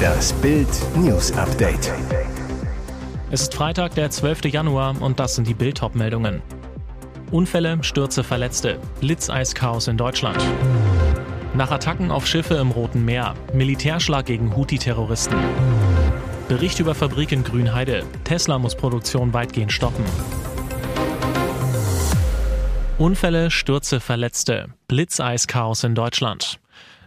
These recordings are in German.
Das Bild News Update. Es ist Freitag, der 12. Januar und das sind die Bild meldungen Unfälle, Stürze, Verletzte, Blitzeiskaos in Deutschland. Nach Attacken auf Schiffe im Roten Meer, Militärschlag gegen Houthi-Terroristen. Bericht über Fabrik in Grünheide, Tesla muss Produktion weitgehend stoppen. Unfälle, Stürze, Verletzte, Blitzeiskaos in Deutschland.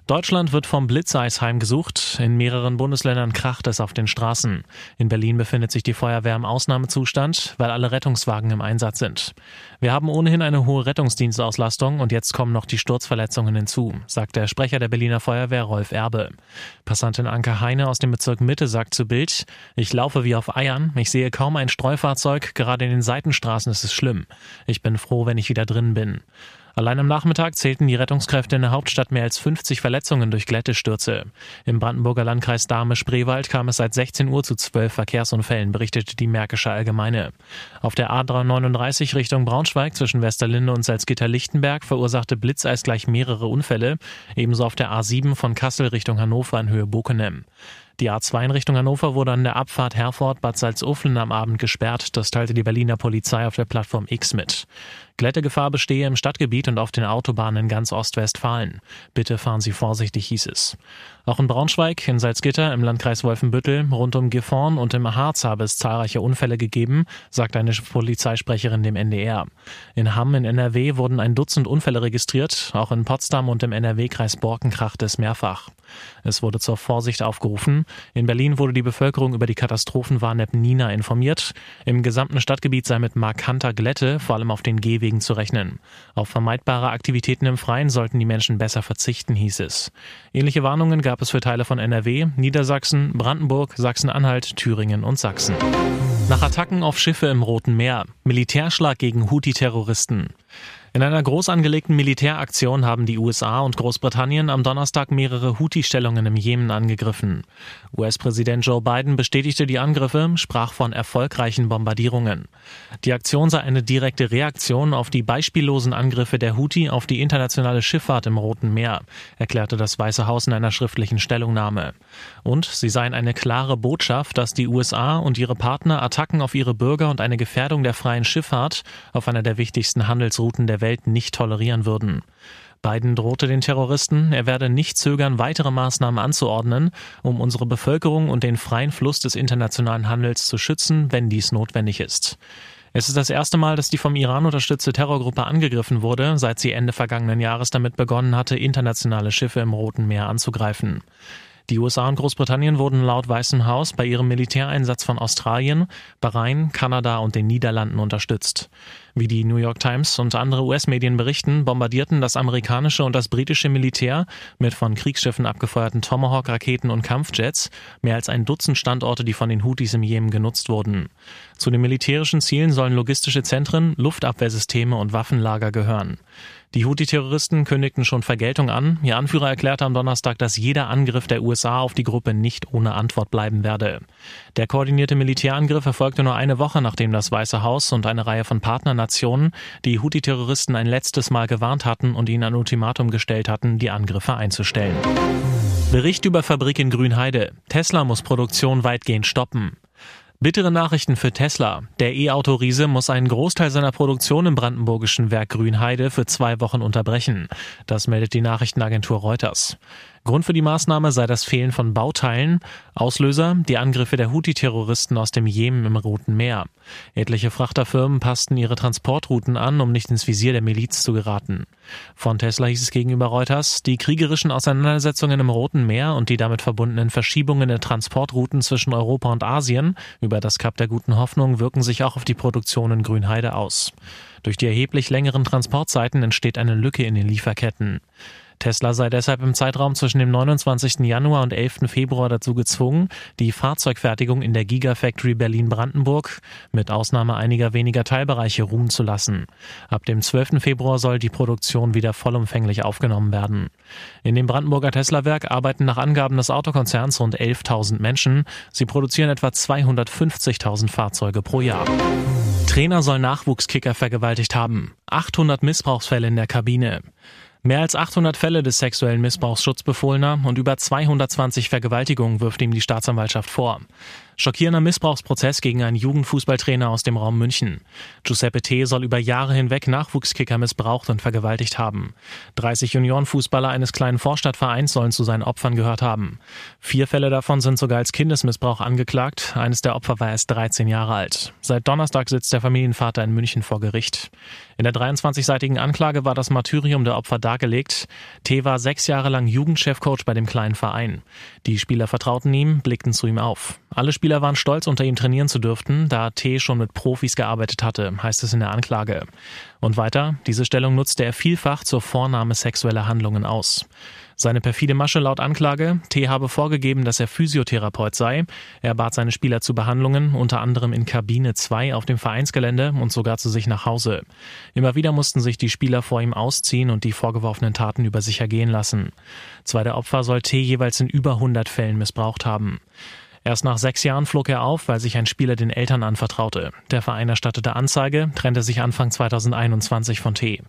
Deutschland wird vom Blitzeis heimgesucht. In mehreren Bundesländern kracht es auf den Straßen. In Berlin befindet sich die Feuerwehr im Ausnahmezustand, weil alle Rettungswagen im Einsatz sind. Wir haben ohnehin eine hohe Rettungsdienstauslastung und jetzt kommen noch die Sturzverletzungen hinzu, sagt der Sprecher der Berliner Feuerwehr Rolf Erbe. Passantin Anke Heine aus dem Bezirk Mitte sagt zu Bild, ich laufe wie auf Eiern, ich sehe kaum ein Streufahrzeug, gerade in den Seitenstraßen ist es schlimm. Ich bin froh, wenn ich wieder drin bin. Allein am Nachmittag zählten die Rettungskräfte in der Hauptstadt mehr als 50 Verletzungen durch Glättestürze. Im Brandenburger Landkreis Dahme-Spreewald kam es seit 16 Uhr zu zwölf Verkehrsunfällen, berichtete die Märkische Allgemeine. Auf der A339 Richtung Braunschweig zwischen Westerlinde und Salzgitter-Lichtenberg verursachte Blitzeis gleich mehrere Unfälle, ebenso auf der A7 von Kassel Richtung Hannover in Höhe Bokenem. Die A2 in Richtung Hannover wurde an der Abfahrt Herford Bad Salzuflen am Abend gesperrt. Das teilte die Berliner Polizei auf der Plattform X mit. Glättegefahr bestehe im Stadtgebiet und auf den Autobahnen in ganz Ostwestfalen. Bitte fahren Sie vorsichtig, hieß es. Auch in Braunschweig, in Salzgitter, im Landkreis Wolfenbüttel, rund um Gifhorn und im Harz habe es zahlreiche Unfälle gegeben, sagt eine Polizeisprecherin dem NDR. In Hamm in NRW wurden ein Dutzend Unfälle registriert, auch in Potsdam und im NRW-Kreis Borken krachte es mehrfach. Es wurde zur Vorsicht aufgerufen. In Berlin wurde die Bevölkerung über die Katastrophenwarn-App Nina informiert. Im gesamten Stadtgebiet sei mit markanter Glätte, vor allem auf den Gehwegen, zu rechnen. Auf vermeidbare Aktivitäten im Freien sollten die Menschen besser verzichten, hieß es. Ähnliche Warnungen gab es für Teile von NRW, Niedersachsen, Brandenburg, Sachsen-Anhalt, Thüringen und Sachsen. Nach Attacken auf Schiffe im Roten Meer, Militärschlag gegen Houthi-Terroristen. In einer groß angelegten Militäraktion haben die USA und Großbritannien am Donnerstag mehrere Houthi-Stellungen im Jemen angegriffen. US-Präsident Joe Biden bestätigte die Angriffe, sprach von erfolgreichen Bombardierungen. Die Aktion sei eine direkte Reaktion auf die beispiellosen Angriffe der Houthi auf die internationale Schifffahrt im Roten Meer, erklärte das Weiße Haus in einer schriftlichen Stellungnahme. Und sie seien eine klare Botschaft, dass die USA und ihre Partner Attacken auf ihre Bürger und eine Gefährdung der freien Schifffahrt auf einer der wichtigsten Handelsrouten der Welt nicht tolerieren würden. Biden drohte den Terroristen, er werde nicht zögern, weitere Maßnahmen anzuordnen, um unsere Bevölkerung und den freien Fluss des internationalen Handels zu schützen, wenn dies notwendig ist. Es ist das erste Mal, dass die vom Iran unterstützte Terrorgruppe angegriffen wurde, seit sie Ende vergangenen Jahres damit begonnen hatte, internationale Schiffe im Roten Meer anzugreifen. Die USA und Großbritannien wurden laut Weißem Haus bei ihrem Militäreinsatz von Australien, Bahrain, Kanada und den Niederlanden unterstützt. Wie die New York Times und andere US-Medien berichten, bombardierten das amerikanische und das britische Militär mit von Kriegsschiffen abgefeuerten Tomahawk-Raketen und Kampfjets mehr als ein Dutzend Standorte, die von den Houthis im Jemen genutzt wurden. Zu den militärischen Zielen sollen logistische Zentren, Luftabwehrsysteme und Waffenlager gehören. Die Houthi-Terroristen kündigten schon Vergeltung an. Ihr Anführer erklärte am Donnerstag, dass jeder Angriff der USA auf die Gruppe nicht ohne Antwort bleiben werde. Der koordinierte Militärangriff erfolgte nur eine Woche, nachdem das Weiße Haus und eine Reihe von Partnernationen die Houthi-Terroristen ein letztes Mal gewarnt hatten und ihnen ein Ultimatum gestellt hatten, die Angriffe einzustellen. Bericht über Fabrik in Grünheide. Tesla muss Produktion weitgehend stoppen. Bittere Nachrichten für Tesla. Der E-Auto-Riese muss einen Großteil seiner Produktion im brandenburgischen Werk Grünheide für zwei Wochen unterbrechen. Das meldet die Nachrichtenagentur Reuters. Grund für die Maßnahme sei das Fehlen von Bauteilen. Auslöser die Angriffe der Houthi-Terroristen aus dem Jemen im Roten Meer. Etliche Frachterfirmen passten ihre Transportrouten an, um nicht ins Visier der Miliz zu geraten. Von Tesla hieß es gegenüber Reuters, die kriegerischen Auseinandersetzungen im Roten Meer und die damit verbundenen Verschiebungen der Transportrouten zwischen Europa und Asien über das Kap der Guten Hoffnung wirken sich auch auf die Produktion in Grünheide aus. Durch die erheblich längeren Transportzeiten entsteht eine Lücke in den Lieferketten. Tesla sei deshalb im Zeitraum zwischen dem 29. Januar und 11. Februar dazu gezwungen, die Fahrzeugfertigung in der Gigafactory Berlin-Brandenburg mit Ausnahme einiger weniger Teilbereiche ruhen zu lassen. Ab dem 12. Februar soll die Produktion wieder vollumfänglich aufgenommen werden. In dem Brandenburger Tesla-Werk arbeiten nach Angaben des Autokonzerns rund 11.000 Menschen. Sie produzieren etwa 250.000 Fahrzeuge pro Jahr. Trainer soll Nachwuchskicker vergewaltigt haben. 800 Missbrauchsfälle in der Kabine. Mehr als 800 Fälle des sexuellen Missbrauchs Schutzbefohlener und über 220 Vergewaltigungen wirft ihm die Staatsanwaltschaft vor. Schockierender Missbrauchsprozess gegen einen Jugendfußballtrainer aus dem Raum München. Giuseppe T. soll über Jahre hinweg Nachwuchskicker missbraucht und vergewaltigt haben. 30 Juniorenfußballer eines kleinen Vorstadtvereins sollen zu seinen Opfern gehört haben. Vier Fälle davon sind sogar als Kindesmissbrauch angeklagt. Eines der Opfer war erst 13 Jahre alt. Seit Donnerstag sitzt der Familienvater in München vor Gericht. In der 23-seitigen Anklage war das Martyrium der Opfer dargelegt. T. war sechs Jahre lang Jugendchefcoach bei dem kleinen Verein. Die Spieler vertrauten ihm, blickten zu ihm auf. Alle Spieler waren stolz, unter ihm trainieren zu dürfen, da T schon mit Profis gearbeitet hatte, heißt es in der Anklage. Und weiter, diese Stellung nutzte er vielfach zur Vornahme sexueller Handlungen aus. Seine perfide Masche laut Anklage, T habe vorgegeben, dass er Physiotherapeut sei. Er bat seine Spieler zu Behandlungen, unter anderem in Kabine 2 auf dem Vereinsgelände und sogar zu sich nach Hause. Immer wieder mussten sich die Spieler vor ihm ausziehen und die vorgeworfenen Taten über sich ergehen lassen. Zwei der Opfer soll T jeweils in über 100 Fällen missbraucht haben. Erst nach sechs Jahren flog er auf, weil sich ein Spieler den Eltern anvertraute. Der Verein erstattete Anzeige, trennte sich Anfang 2021 von T.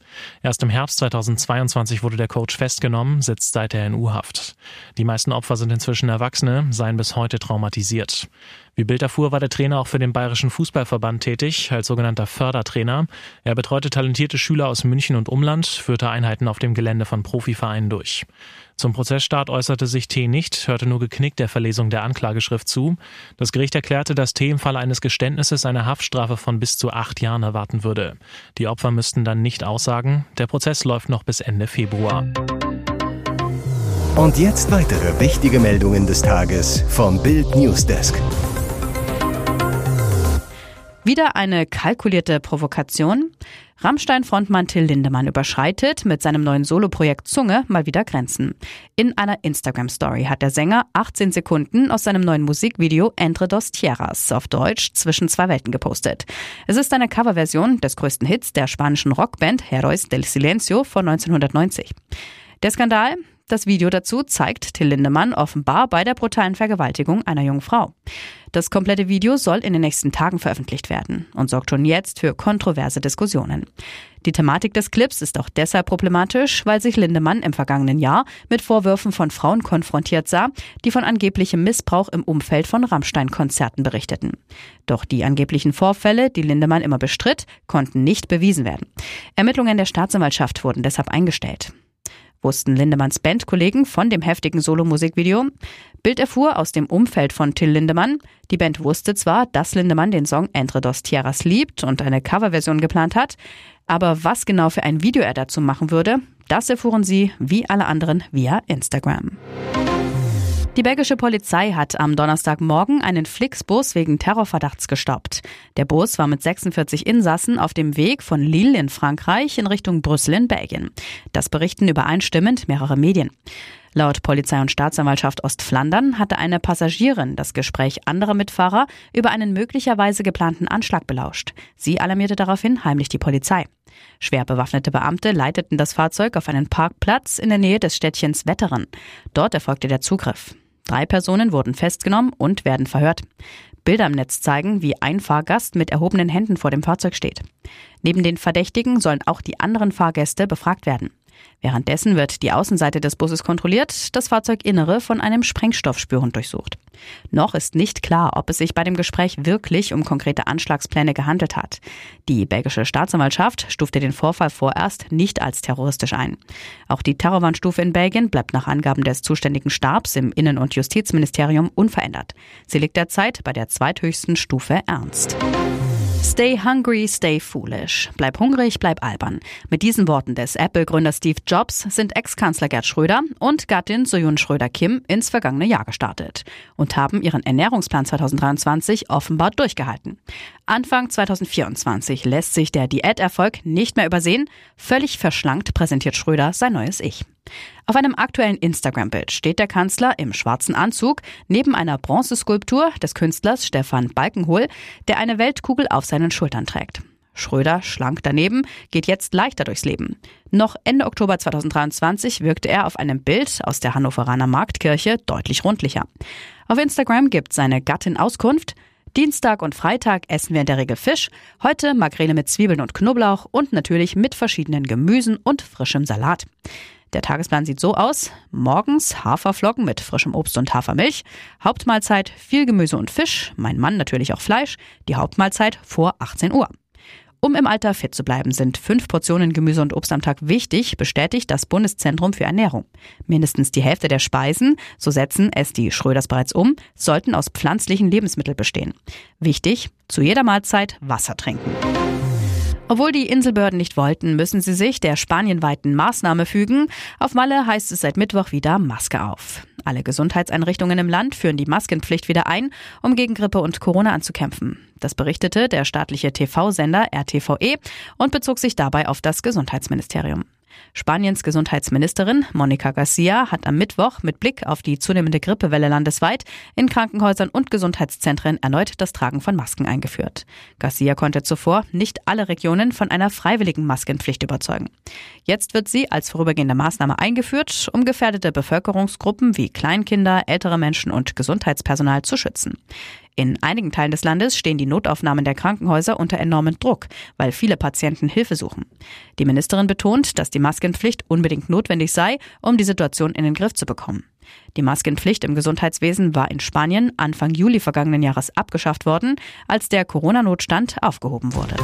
Erst im Herbst 2022 wurde der Coach festgenommen, sitzt seither in U-Haft. Die meisten Opfer sind inzwischen Erwachsene, seien bis heute traumatisiert. Wie Bild erfuhr, war der Trainer auch für den Bayerischen Fußballverband tätig, als sogenannter Fördertrainer. Er betreute talentierte Schüler aus München und Umland, führte Einheiten auf dem Gelände von Profivereinen durch. Zum Prozessstart äußerte sich T. nicht, hörte nur geknickt der Verlesung der Anklageschrift zu. Das Gericht erklärte, dass T. im Falle eines Geständnisses eine Haftstrafe von bis zu acht Jahren erwarten würde. Die Opfer müssten dann nicht aussagen. Der Prozess läuft noch bis Ende Februar. Und jetzt weitere wichtige Meldungen des Tages vom Bild Newsdesk. Wieder eine kalkulierte Provokation. Rammstein-Frontmann Till Lindemann überschreitet mit seinem neuen Soloprojekt Zunge mal wieder Grenzen. In einer Instagram-Story hat der Sänger 18 Sekunden aus seinem neuen Musikvideo Entre dos Tierras auf Deutsch zwischen zwei Welten gepostet. Es ist eine Coverversion des größten Hits der spanischen Rockband Heroes del Silencio von 1990. Der Skandal? Das Video dazu zeigt Till Lindemann offenbar bei der brutalen Vergewaltigung einer jungen Frau. Das komplette Video soll in den nächsten Tagen veröffentlicht werden und sorgt schon jetzt für kontroverse Diskussionen. Die Thematik des Clips ist auch deshalb problematisch, weil sich Lindemann im vergangenen Jahr mit Vorwürfen von Frauen konfrontiert sah, die von angeblichem Missbrauch im Umfeld von Rammstein-Konzerten berichteten. Doch die angeblichen Vorfälle, die Lindemann immer bestritt, konnten nicht bewiesen werden. Ermittlungen der Staatsanwaltschaft wurden deshalb eingestellt wussten Lindemanns Bandkollegen von dem heftigen Solo-Musikvideo. Bild erfuhr aus dem Umfeld von Till Lindemann. Die Band wusste zwar, dass Lindemann den Song Entre dos Tierras liebt und eine Coverversion geplant hat, aber was genau für ein Video er dazu machen würde, das erfuhren sie, wie alle anderen, via Instagram. Die belgische Polizei hat am Donnerstagmorgen einen Flixbus wegen Terrorverdachts gestoppt. Der Bus war mit 46 Insassen auf dem Weg von Lille in Frankreich in Richtung Brüssel in Belgien. Das berichten übereinstimmend mehrere Medien. Laut Polizei und Staatsanwaltschaft Ostflandern hatte eine Passagierin das Gespräch anderer Mitfahrer über einen möglicherweise geplanten Anschlag belauscht. Sie alarmierte daraufhin heimlich die Polizei. Schwer bewaffnete Beamte leiteten das Fahrzeug auf einen Parkplatz in der Nähe des Städtchens Wetteren. Dort erfolgte der Zugriff. Drei Personen wurden festgenommen und werden verhört. Bilder im Netz zeigen, wie ein Fahrgast mit erhobenen Händen vor dem Fahrzeug steht. Neben den Verdächtigen sollen auch die anderen Fahrgäste befragt werden. Währenddessen wird die Außenseite des Busses kontrolliert, das Fahrzeuginnere von einem Sprengstoffspürhund durchsucht. Noch ist nicht klar, ob es sich bei dem Gespräch wirklich um konkrete Anschlagspläne gehandelt hat. Die belgische Staatsanwaltschaft stufte den Vorfall vorerst nicht als terroristisch ein. Auch die Terrorwarnstufe in Belgien bleibt nach Angaben des zuständigen Stabs im Innen- und Justizministerium unverändert. Sie liegt derzeit bei der zweithöchsten Stufe Ernst. Stay hungry, stay foolish. Bleib hungrig, bleib albern. Mit diesen Worten des Apple-Gründers Steve Jobs sind Ex-Kanzler Gerd Schröder und Gattin Soyun Schröder-Kim ins vergangene Jahr gestartet und haben ihren Ernährungsplan 2023 offenbar durchgehalten. Anfang 2024 lässt sich der Diäterfolg nicht mehr übersehen. Völlig verschlankt präsentiert Schröder sein neues Ich. Auf einem aktuellen Instagram-Bild steht der Kanzler im schwarzen Anzug neben einer Bronzeskulptur des Künstlers Stefan Balkenhol, der eine Weltkugel auf seinen Schultern trägt. Schröder, schlank daneben, geht jetzt leichter durchs Leben. Noch Ende Oktober 2023 wirkte er auf einem Bild aus der Hannoveraner Marktkirche deutlich rundlicher. Auf Instagram gibt seine Gattin Auskunft, Dienstag und Freitag essen wir in der Regel Fisch, heute Makrele mit Zwiebeln und Knoblauch und natürlich mit verschiedenen Gemüsen und frischem Salat. Der Tagesplan sieht so aus. Morgens Haferflocken mit frischem Obst und Hafermilch. Hauptmahlzeit viel Gemüse und Fisch. Mein Mann natürlich auch Fleisch. Die Hauptmahlzeit vor 18 Uhr. Um im Alter fit zu bleiben, sind fünf Portionen Gemüse und Obst am Tag wichtig, bestätigt das Bundeszentrum für Ernährung. Mindestens die Hälfte der Speisen, so setzen es die Schröders bereits um, sollten aus pflanzlichen Lebensmitteln bestehen. Wichtig, zu jeder Mahlzeit Wasser trinken. Obwohl die Inselbehörden nicht wollten, müssen sie sich der spanienweiten Maßnahme fügen. Auf Malle heißt es seit Mittwoch wieder Maske auf. Alle Gesundheitseinrichtungen im Land führen die Maskenpflicht wieder ein, um gegen Grippe und Corona anzukämpfen. Das berichtete der staatliche TV-Sender RTVE und bezog sich dabei auf das Gesundheitsministerium. Spaniens Gesundheitsministerin Monica Garcia hat am Mittwoch mit Blick auf die zunehmende Grippewelle landesweit in Krankenhäusern und Gesundheitszentren erneut das Tragen von Masken eingeführt. Garcia konnte zuvor nicht alle Regionen von einer freiwilligen Maskenpflicht überzeugen. Jetzt wird sie als vorübergehende Maßnahme eingeführt, um gefährdete Bevölkerungsgruppen wie Kleinkinder, ältere Menschen und Gesundheitspersonal zu schützen. In einigen Teilen des Landes stehen die Notaufnahmen der Krankenhäuser unter enormem Druck, weil viele Patienten Hilfe suchen. Die Ministerin betont, dass die Maskenpflicht unbedingt notwendig sei, um die Situation in den Griff zu bekommen. Die Maskenpflicht im Gesundheitswesen war in Spanien Anfang Juli vergangenen Jahres abgeschafft worden, als der Corona-Notstand aufgehoben wurde.